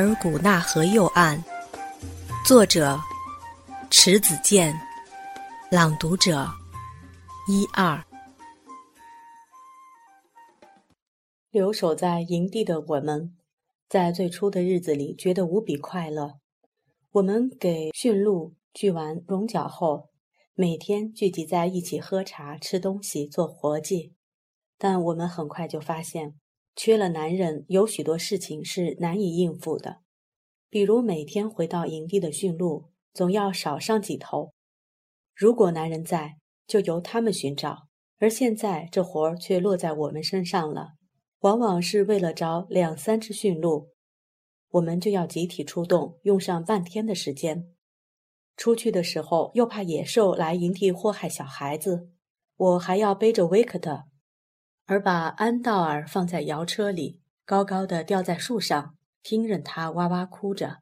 尔古纳河右岸，作者迟子建，朗读者一二。留守在营地的我们，在最初的日子里觉得无比快乐。我们给驯鹿锯完绒角后，每天聚集在一起喝茶、吃东西、做活计。但我们很快就发现。缺了男人，有许多事情是难以应付的，比如每天回到营地的驯鹿，总要少上几头。如果男人在，就由他们寻找，而现在这活儿却落在我们身上了。往往是为了找两三只驯鹿，我们就要集体出动，用上半天的时间。出去的时候又怕野兽来营地祸害小孩子，我还要背着维克特。而把安道尔放在摇车里，高高的吊在树上，听任他哇哇哭着。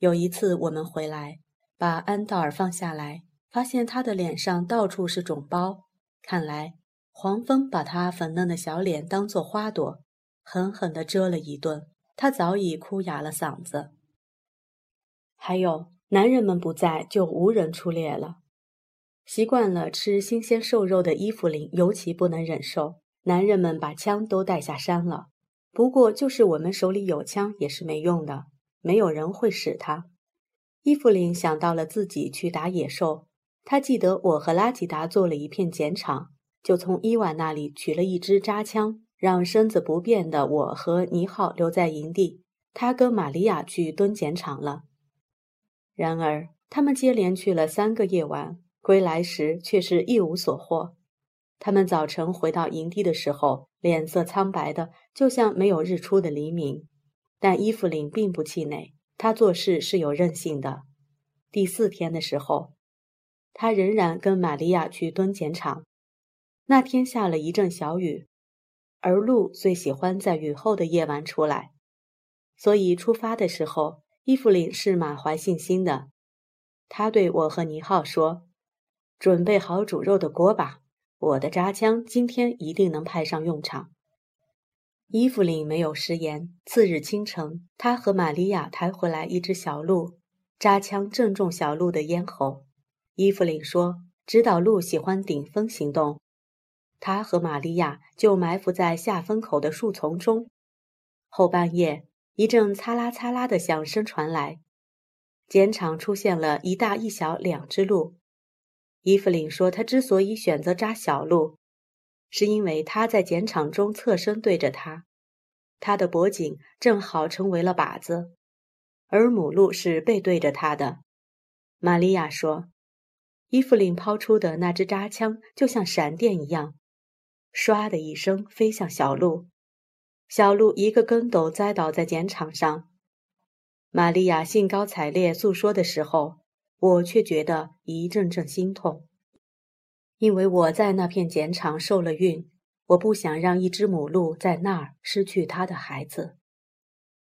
有一次我们回来，把安道尔放下来，发现他的脸上到处是肿包，看来黄蜂把他粉嫩的小脸当作花朵，狠狠地蛰了一顿。他早已哭哑了嗓子。还有，男人们不在，就无人出猎了。习惯了吃新鲜瘦肉的伊芙琳尤其不能忍受。男人们把枪都带下山了，不过就是我们手里有枪也是没用的，没有人会使它。伊芙琳想到了自己去打野兽，他记得我和拉吉达做了一片碱场，就从伊万那里取了一支扎枪，让身子不便的我和尼浩留在营地，他跟玛利亚去蹲碱场了。然而他们接连去了三个夜晚。归来时却是一无所获。他们早晨回到营地的时候，脸色苍白的，就像没有日出的黎明。但伊芙琳并不气馁，她做事是有韧性的。第四天的时候，她仍然跟玛利亚去蹲碱场。那天下了一阵小雨，而鹿最喜欢在雨后的夜晚出来，所以出发的时候，伊芙琳是满怀信心的。他对我和尼浩说。准备好煮肉的锅吧，我的扎枪今天一定能派上用场。伊芙琳没有食言。次日清晨，他和玛利亚抬回来一只小鹿，扎枪正中小鹿的咽喉。伊芙琳说：“知道鹿喜欢顶风行动。”他和玛利亚就埋伏在下风口的树丛中。后半夜，一阵擦啦擦啦的响声传来，碱场出现了一大一小两只鹿。伊芙琳说：“她之所以选择扎小鹿，是因为它在碱场中侧身对着它，它的脖颈正好成为了靶子，而母鹿是背对着它的。”玛利亚说：“伊芙琳抛出的那支扎枪就像闪电一样，唰的一声飞向小鹿，小鹿一个跟斗栽倒在碱场上。”玛利亚兴高采烈诉说的时候。我却觉得一阵阵心痛，因为我在那片碱场受了孕，我不想让一只母鹿在那儿失去它的孩子。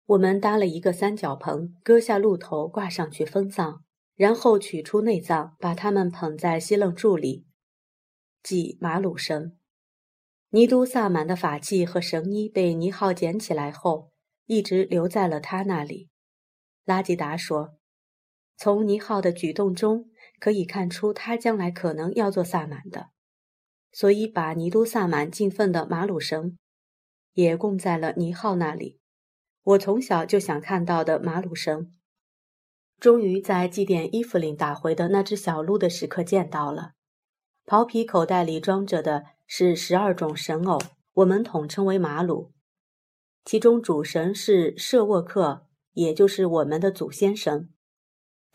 我们搭了一个三角棚，割下鹿头挂上去分葬，然后取出内脏，把它们捧在西楞柱里，即马鲁神。尼都萨满的法器和神衣被尼浩捡起来后，一直留在了他那里。拉吉达说。从尼浩的举动中可以看出，他将来可能要做萨满的，所以把尼都萨满敬奉的马鲁神也供在了尼浩那里。我从小就想看到的马鲁神，终于在祭奠伊芙琳打回的那只小鹿的时刻见到了。袍皮口袋里装着的是十二种神偶，我们统称为马鲁，其中主神是舍沃克，也就是我们的祖先神。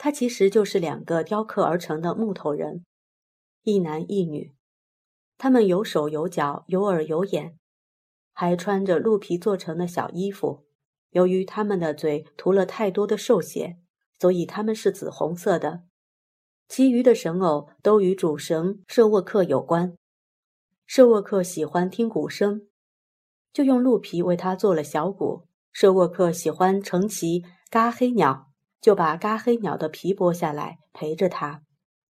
他其实就是两个雕刻而成的木头人，一男一女。他们有手有脚，有耳有眼，还穿着鹿皮做成的小衣服。由于他们的嘴涂了太多的兽血，所以他们是紫红色的。其余的神偶都与主神舍沃克有关。舍沃克喜欢听鼓声，就用鹿皮为他做了小鼓。舍沃克喜欢乘骑嘎黑鸟，就把嘎黑鸟的皮剥下来陪着他。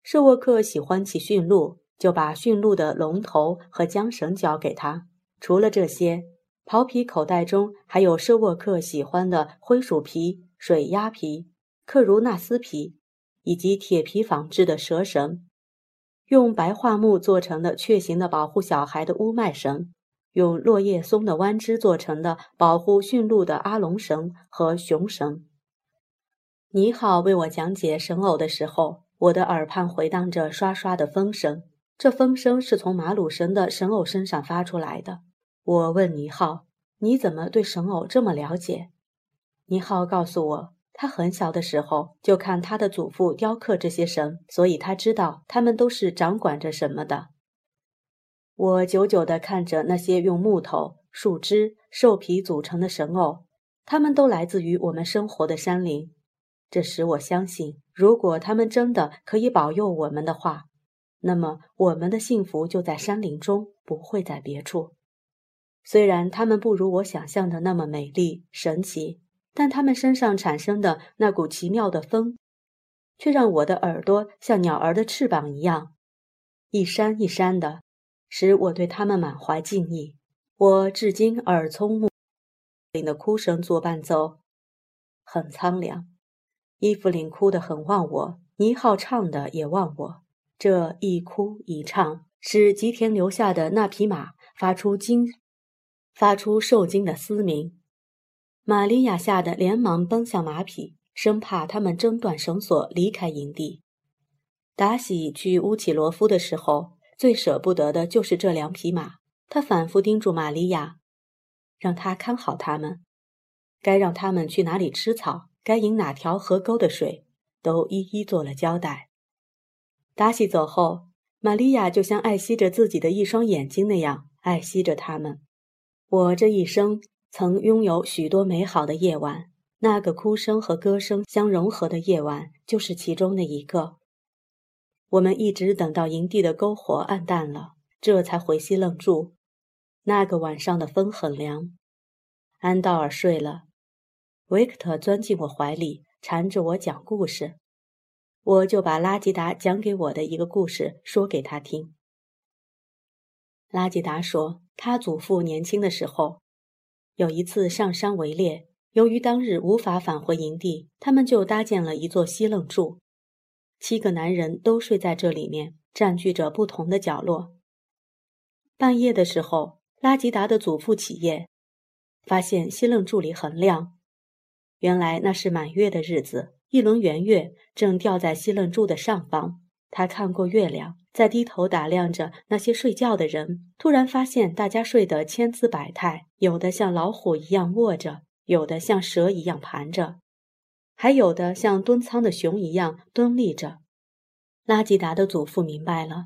舍沃克喜欢骑驯鹿，就把驯鹿的龙头和缰绳交给他。除了这些，袍皮口袋中还有舍沃克喜欢的灰鼠皮、水鸭皮、克如纳斯皮，以及铁皮仿制的蛇绳，用白桦木做成的雀形的保护小孩的乌麦绳，用落叶松的弯枝做成的保护驯鹿的阿龙绳和熊绳。尼浩为我讲解神偶的时候，我的耳畔回荡着刷刷的风声，这风声是从马鲁神的神偶身上发出来的。我问尼浩：“你怎么对神偶这么了解？”尼浩告诉我，他很小的时候就看他的祖父雕刻这些神，所以他知道他们都是掌管着什么的。我久久地看着那些用木头、树枝、兽皮组成的神偶，他们都来自于我们生活的山林。这使我相信，如果他们真的可以保佑我们的话，那么我们的幸福就在山林中，不会在别处。虽然他们不如我想象的那么美丽神奇，但他们身上产生的那股奇妙的风，却让我的耳朵像鸟儿的翅膀一样，一扇一扇的，使我对他们满怀敬意。我至今耳聪目灵的哭声做伴奏，很苍凉。伊芙琳哭得很忘我，尼浩唱的也忘我。这一哭一唱，使吉田留下的那匹马发出惊。发出受惊的嘶鸣，玛利亚吓得连忙奔向马匹，生怕他们挣断绳索离开营地。达喜去乌奇罗夫的时候，最舍不得的就是这两匹马。他反复叮嘱玛利亚，让他看好他们，该让他们去哪里吃草，该饮哪条河沟的水，都一一做了交代。达西走后，玛利亚就像爱惜着自己的一双眼睛那样爱惜着他们。我这一生曾拥有许多美好的夜晚，那个哭声和歌声相融合的夜晚就是其中的一个。我们一直等到营地的篝火暗淡了，这才回西愣住。那个晚上的风很凉。安道尔睡了，维克特钻进我怀里，缠着我讲故事。我就把拉吉达讲给我的一个故事说给他听。拉吉达说。他祖父年轻的时候，有一次上山围猎，由于当日无法返回营地，他们就搭建了一座西楞柱，七个男人都睡在这里面，占据着不同的角落。半夜的时候，拉吉达的祖父起夜，发现西楞柱里很亮，原来那是满月的日子，一轮圆月正吊在西楞柱的上方。他看过月亮。在低头打量着那些睡觉的人，突然发现大家睡得千姿百态，有的像老虎一样卧着，有的像蛇一样盘着，还有的像蹲仓的熊一样蹲立着。拉吉达的祖父明白了，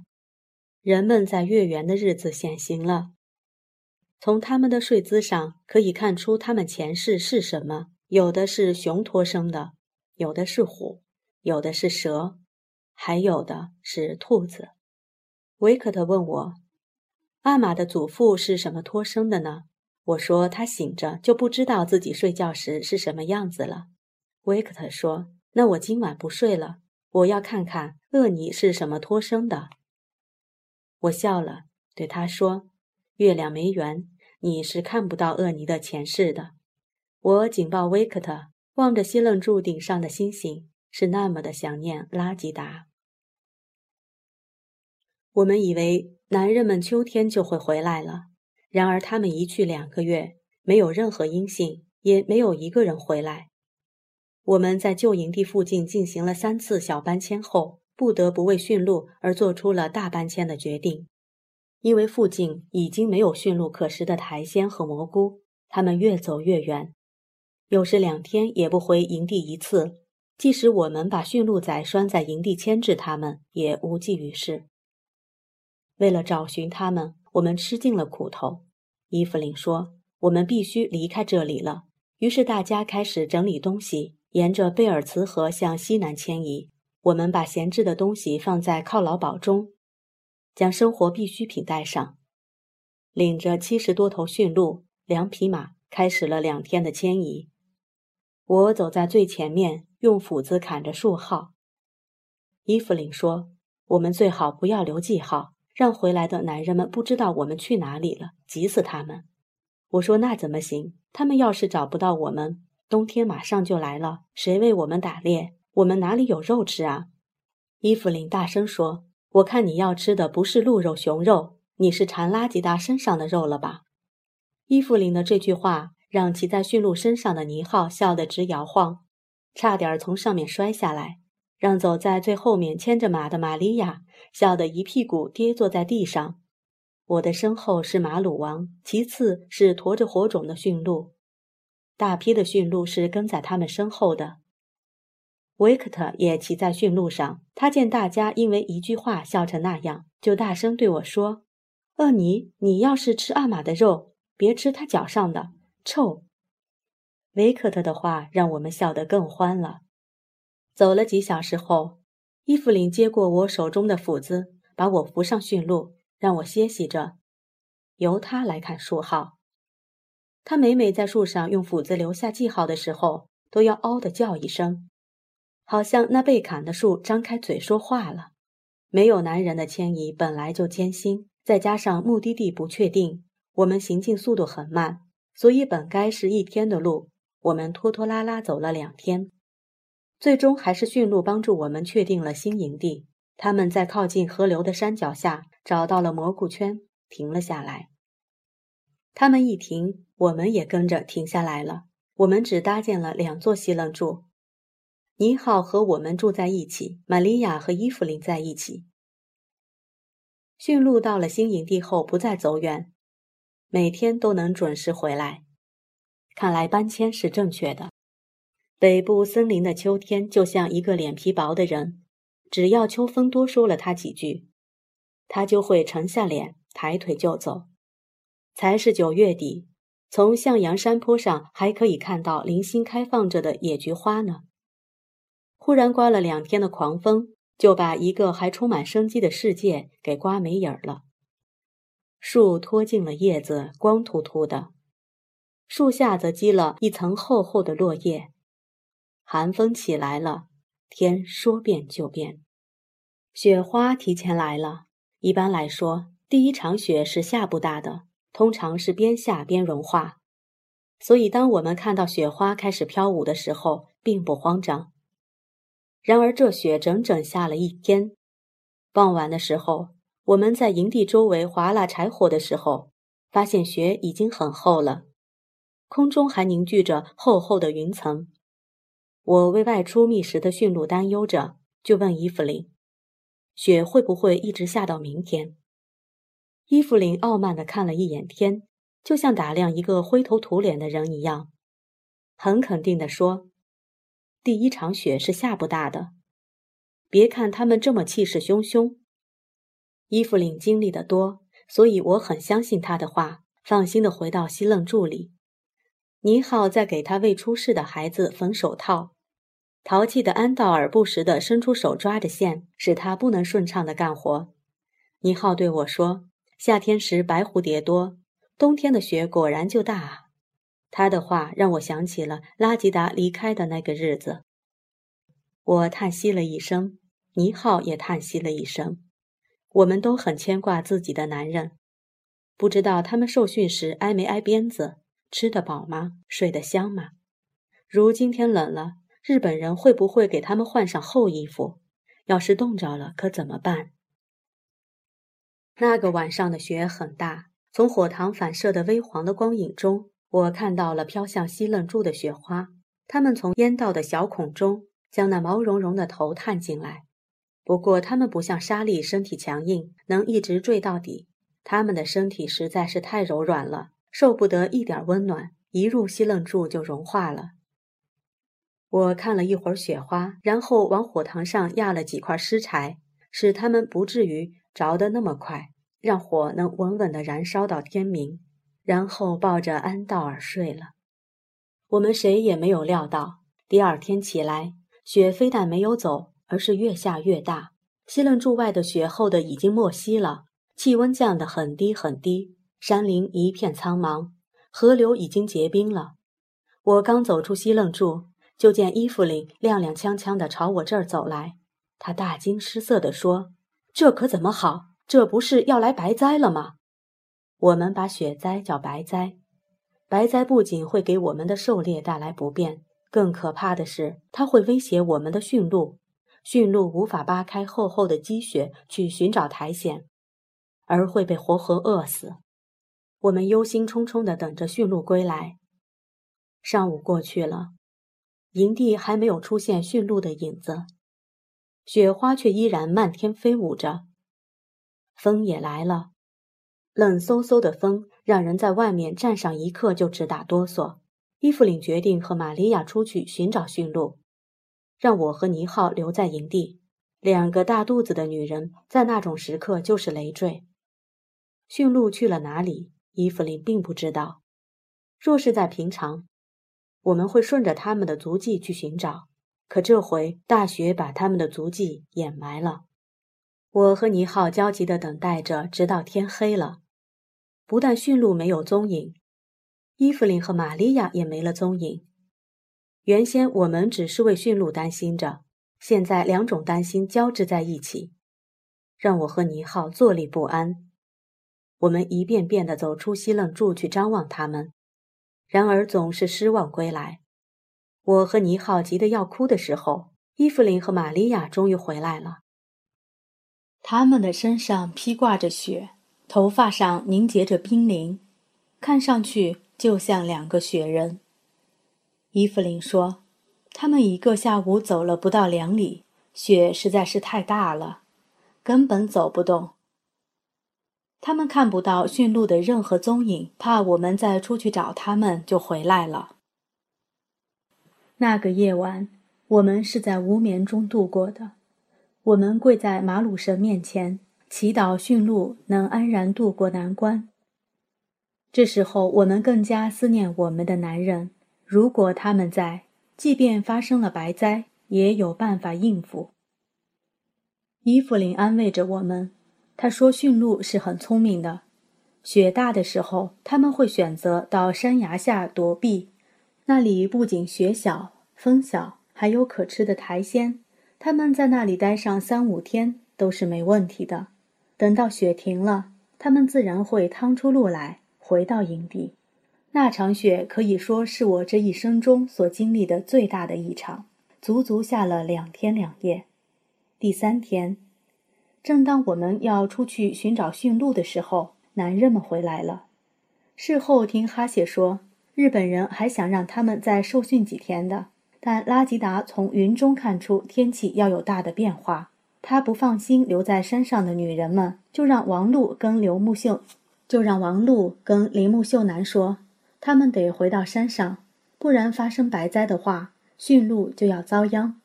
人们在月圆的日子显形了。从他们的睡姿上可以看出他们前世是什么：有的是熊托生的，有的是虎，有的是蛇，还有的是兔子。维克特问我：“阿玛的祖父是什么托生的呢？”我说：“他醒着就不知道自己睡觉时是什么样子了。”维克特说：“那我今晚不睡了，我要看看厄尼是什么托生的。”我笑了，对他说：“月亮没圆，你是看不到厄尼的前世的。”我警报维克特，望着西楞柱顶上的星星，是那么的想念拉吉达。我们以为男人们秋天就会回来了，然而他们一去两个月，没有任何音信，也没有一个人回来。我们在旧营地附近进行了三次小搬迁后，不得不为驯鹿而做出了大搬迁的决定，因为附近已经没有驯鹿可食的苔藓和蘑菇。他们越走越远，有时两天也不回营地一次。即使我们把驯鹿仔拴在营地牵制他们，也无济于事。为了找寻他们，我们吃尽了苦头。伊芙琳说：“我们必须离开这里了。”于是大家开始整理东西，沿着贝尔茨河向西南迁移。我们把闲置的东西放在犒劳堡中，将生活必需品带上，领着七十多头驯鹿、两匹马，开始了两天的迁移。我走在最前面，用斧子砍着树号。伊芙琳说：“我们最好不要留记号，让回来的男人们不知道我们去哪里了，急死他们。”我说：“那怎么行？他们要是找不到我们，冬天马上就来了，谁为我们打猎？我们哪里有肉吃啊？”伊芙琳大声说：“我看你要吃的不是鹿肉、熊肉，你是馋拉吉达身上的肉了吧？”伊芙琳的这句话。让骑在驯鹿身上的尼浩笑得直摇晃，差点从上面摔下来；让走在最后面牵着马的玛利亚笑得一屁股跌坐在地上。我的身后是马鲁王，其次是驮着火种的驯鹿，大批的驯鹿是跟在他们身后的。维克特也骑在驯鹿上，他见大家因为一句话笑成那样，就大声对我说：“厄尼，你要是吃阿玛的肉，别吃他脚上的。”臭，维克特的话让我们笑得更欢了。走了几小时后，伊芙琳接过我手中的斧子，把我扶上驯鹿，让我歇息着，由他来看树号。他每每在树上用斧子留下记号的时候，都要嗷的叫一声，好像那被砍的树张开嘴说话了。没有男人的迁移本来就艰辛，再加上目的地不确定，我们行进速度很慢。所以本该是一天的路，我们拖拖拉拉走了两天，最终还是驯鹿帮助我们确定了新营地。他们在靠近河流的山脚下找到了蘑菇圈，停了下来。他们一停，我们也跟着停下来了。我们只搭建了两座西楞柱，尼浩和我们住在一起，玛利亚和伊芙琳在一起。驯鹿到了新营地后，不再走远。每天都能准时回来，看来搬迁是正确的。北部森林的秋天就像一个脸皮薄的人，只要秋风多说了他几句，他就会沉下脸，抬腿就走。才是九月底，从向阳山坡上还可以看到零星开放着的野菊花呢。忽然刮了两天的狂风，就把一个还充满生机的世界给刮没影儿了。树脱尽了叶子，光秃秃的；树下则积了一层厚厚的落叶。寒风起来了，天说变就变，雪花提前来了。一般来说，第一场雪是下不大的，通常是边下边融化。所以，当我们看到雪花开始飘舞的时候，并不慌张。然而，这雪整整下了一天，傍晚的时候。我们在营地周围划拉柴火的时候，发现雪已经很厚了，空中还凝聚着厚厚的云层。我为外出觅食的驯鹿担忧着，就问伊芙琳：“雪会不会一直下到明天？”伊芙琳傲慢地看了一眼天，就像打量一个灰头土脸的人一样，很肯定地说：“第一场雪是下不大的，别看他们这么气势汹汹。”伊芙琳经历的多，所以我很相信他的话，放心的回到西楞柱里。尼浩在给他未出世的孩子缝手套，淘气的安道尔不时地伸出手抓着线，使他不能顺畅地干活。尼浩对我说：“夏天时白蝴蝶多，冬天的雪果然就大啊。”他的话让我想起了拉吉达离开的那个日子。我叹息了一声，尼浩也叹息了一声。我们都很牵挂自己的男人，不知道他们受训时挨没挨鞭子，吃得饱吗？睡得香吗？如今天冷了，日本人会不会给他们换上厚衣服？要是冻着了，可怎么办？那个晚上的雪很大，从火塘反射的微黄的光影中，我看到了飘向西楞柱的雪花，它们从烟道的小孔中将那毛茸茸的头探进来。不过，它们不像沙粒，身体强硬，能一直坠到底。它们的身体实在是太柔软了，受不得一点温暖，一入西楞柱就融化了。我看了一会儿雪花，然后往火塘上压了几块湿柴，使它们不至于着得那么快。让火能稳稳地燃烧到天明，然后抱着安道尔睡了。我们谁也没有料到，第二天起来，雪非但没有走，而是越下越大。西楞柱外的雪厚的已经没息了，气温降得很低很低，山林一片苍茫，河流已经结冰了。我刚走出西楞柱，就见伊芙琳踉踉跄跄地朝我这儿走来。她大惊失色地说：“这可怎么好？这不是要来白灾了吗？”我们把雪灾叫白灾，白灾不仅会给我们的狩猎带来不便，更可怕的是，它会威胁我们的驯鹿。驯鹿无法扒开厚厚的积雪去寻找苔藓，而会被活活饿死。我们忧心忡忡地等着驯鹿归来。上午过去了，营地还没有出现驯鹿的影子，雪花却依然漫天飞舞着。风也来了，冷飕飕的风让人在外面站上一刻就直打哆嗦。伊芙琳决定和玛利亚出去寻找驯鹿，让我和尼浩留在营地。两个大肚子的女人在那种时刻就是累赘。驯鹿去了哪里？伊芙琳并不知道。若是在平常，我们会顺着他们的足迹去寻找，可这回大雪把他们的足迹掩埋了。我和尼浩焦急地等待着，直到天黑了。不但驯鹿没有踪影，伊芙琳和玛利亚也没了踪影。原先我们只是为驯鹿担心着，现在两种担心交织在一起，让我和尼浩坐立不安。我们一遍遍地走出西楞柱去张望他们。然而总是失望归来。我和尼浩急得要哭的时候，伊芙琳和玛利亚终于回来了。他们的身上披挂着雪，头发上凝结着冰凌，看上去就像两个雪人。伊芙琳说：“他们一个下午走了不到两里，雪实在是太大了，根本走不动。”他们看不到驯鹿的任何踪影，怕我们再出去找他们，就回来了。那个夜晚，我们是在无眠中度过的。我们跪在马鲁神面前，祈祷驯鹿能安然度过难关。这时候，我们更加思念我们的男人。如果他们在，即便发生了白灾，也有办法应付。伊芙琳安慰着我们。他说：“驯鹿是很聪明的，雪大的时候，他们会选择到山崖下躲避，那里不仅雪小、风小，还有可吃的苔藓。他们在那里待上三五天都是没问题的。等到雪停了，他们自然会趟出路来，回到营地。那场雪可以说是我这一生中所经历的最大的一场，足足下了两天两夜。第三天。”正当我们要出去寻找驯鹿的时候，男人们回来了。事后听哈谢说，日本人还想让他们再受训几天的，但拉吉达从云中看出天气要有大的变化，他不放心留在山上的女人们，就让王璐跟刘木秀，就让王璐跟铃木秀男说，他们得回到山上，不然发生白灾的话，驯鹿就要遭殃。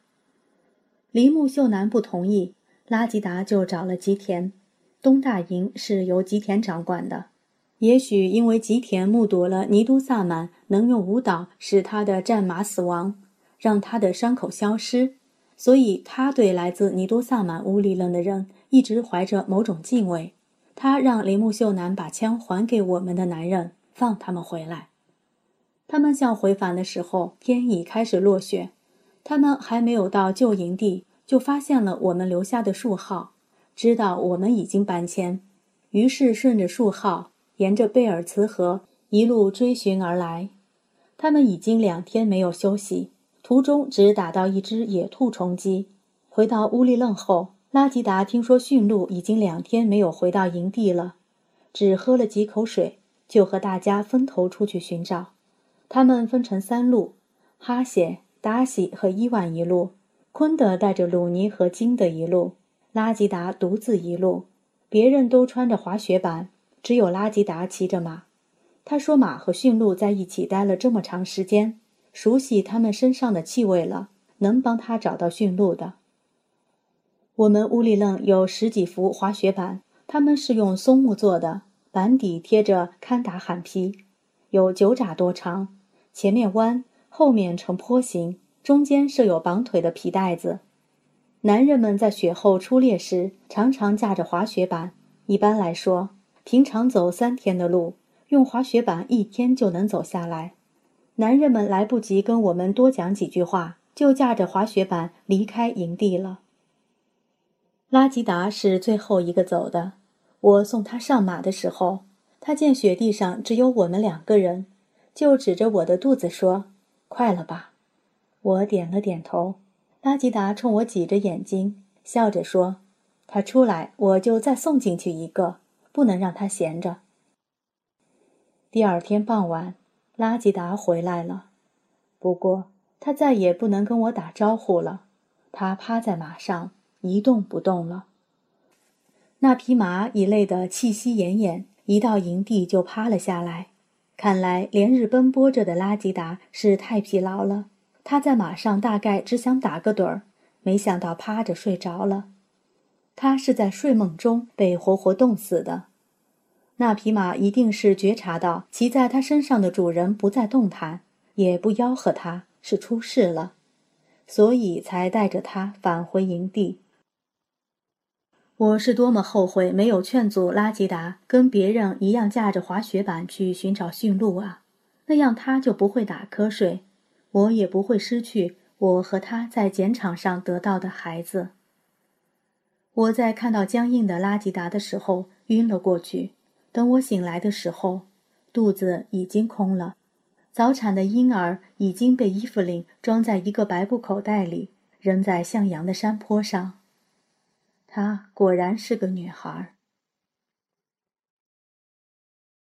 铃木秀男不同意。拉吉达就找了吉田，东大营是由吉田掌管的。也许因为吉田目睹了尼都萨满能用舞蹈使他的战马死亡，让他的伤口消失，所以他对来自尼都萨满乌里楞的人一直怀着某种敬畏。他让铃木秀男把枪还给我们的男人，放他们回来。他们向回返的时候，天已开始落雪，他们还没有到旧营地。就发现了我们留下的树号，知道我们已经搬迁，于是顺着树号，沿着贝尔茨河一路追寻而来。他们已经两天没有休息，途中只打到一只野兔充饥。回到乌力楞后，拉吉达听说驯鹿已经两天没有回到营地了，只喝了几口水，就和大家分头出去寻找。他们分成三路：哈谢、达西和伊万一路。昆德带着鲁尼和金的一路，拉吉达独自一路。别人都穿着滑雪板，只有拉吉达骑着马。他说：“马和驯鹿在一起待了这么长时间，熟悉他们身上的气味了，能帮他找到驯鹿的。”我们乌里楞有十几幅滑雪板，他们是用松木做的，板底贴着堪达罕皮，有九拃多长，前面弯，后面呈坡形，中间设有绑腿的皮带子。男人们在雪后出猎时，常常驾着滑雪板。一般来说，平常走三天的路，用滑雪板一天就能走下来。男人们来不及跟我们多讲几句话，就驾着滑雪板离开营地了。拉吉达是最后一个走的。我送他上马的时候，他见雪地上只有我们两个人，就指着我的肚子说：“快了吧？”我点了点头。拉吉达冲我挤着眼睛，笑着说：“他出来，我就再送进去一个，不能让他闲着。”第二天傍晚，拉吉达回来了，不过他再也不能跟我打招呼了。他趴在马上一动不动了。那匹马已累得气息奄奄，一到营地就趴了下来。看来连日奔波着的拉吉达是太疲劳了。他在马上大概只想打个盹儿，没想到趴着睡着了。他是在睡梦中被活活冻死的。那匹马一定是觉察到骑在他身上的主人不再动弹，也不吆喝他，是出事了，所以才带着他返回营地。我是多么后悔没有劝阻拉吉达跟别人一样驾着滑雪板去寻找驯鹿啊，那样他就不会打瞌睡。我也不会失去我和他在剪场上得到的孩子。我在看到僵硬的拉吉达的时候晕了过去。等我醒来的时候，肚子已经空了，早产的婴儿已经被伊芙琳装在一个白布口袋里，扔在向阳的山坡上。她果然是个女孩。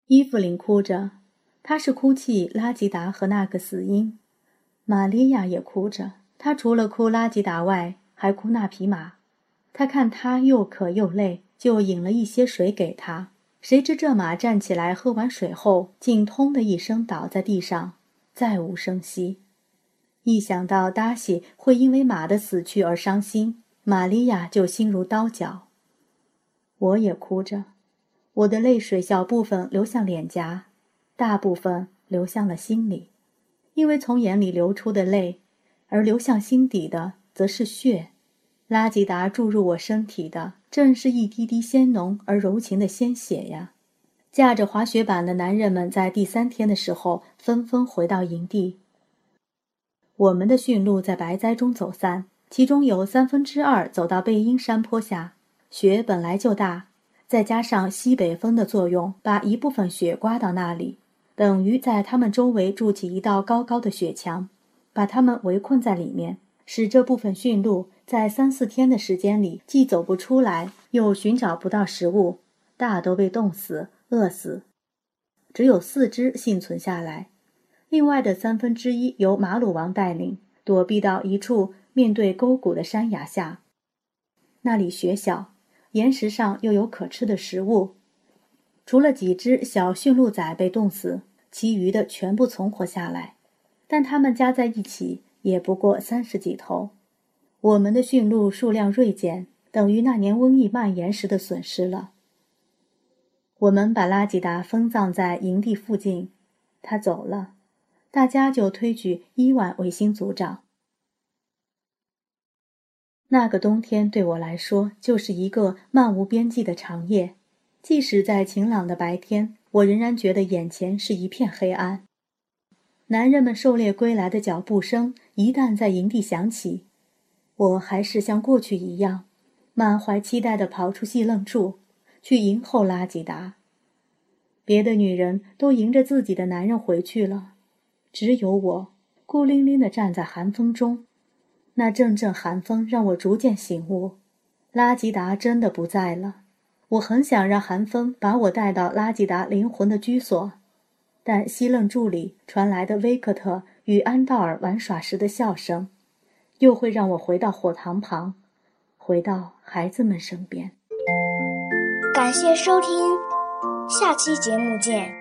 伊芙琳哭着，她是哭泣拉吉达和那个死婴。玛利亚也哭着，她除了哭拉吉达外，还哭那匹马。她看他又渴又累，就引了一些水给他。谁知这马站起来喝完水后，竟“通”的一声倒在地上，再无声息。一想到达西会因为马的死去而伤心，玛利亚就心如刀绞。我也哭着，我的泪水小部分流向脸颊，大部分流向了心里。因为从眼里流出的泪，而流向心底的则是血。拉吉达注入我身体的，正是一滴滴鲜浓而柔情的鲜血呀！驾着滑雪板的男人们在第三天的时候纷纷回到营地。我们的驯鹿在白灾中走散，其中有三分之二走到背阴山坡下。雪本来就大，再加上西北风的作用，把一部分雪刮到那里。等于在他们周围筑起一道高高的雪墙，把他们围困在里面，使这部分驯鹿在三四天的时间里既走不出来，又寻找不到食物，大都被冻死、饿死。只有四只幸存下来，另外的三分之一由马鲁王带领躲避到一处面对沟谷的山崖下，那里雪小，岩石上又有可吃的食物。除了几只小驯鹿仔被冻死，其余的全部存活下来，但它们加在一起也不过三十几头。我们的驯鹿数量锐减，等于那年瘟疫蔓延时的损失了。我们把拉吉达封葬在营地附近，他走了，大家就推举伊万为新族长。那个冬天对我来说就是一个漫无边际的长夜。即使在晴朗的白天，我仍然觉得眼前是一片黑暗。男人们狩猎归来的脚步声一旦在营地响起，我还是像过去一样，满怀期待地跑出细愣处，去迎候拉吉达。别的女人都迎着自己的男人回去了，只有我孤零零地站在寒风中。那阵阵寒风让我逐渐醒悟，拉吉达真的不在了。我很想让寒风把我带到拉吉达灵魂的居所，但西楞柱里传来的威克特与安道尔玩耍时的笑声，又会让我回到火塘旁，回到孩子们身边。感谢收听，下期节目见。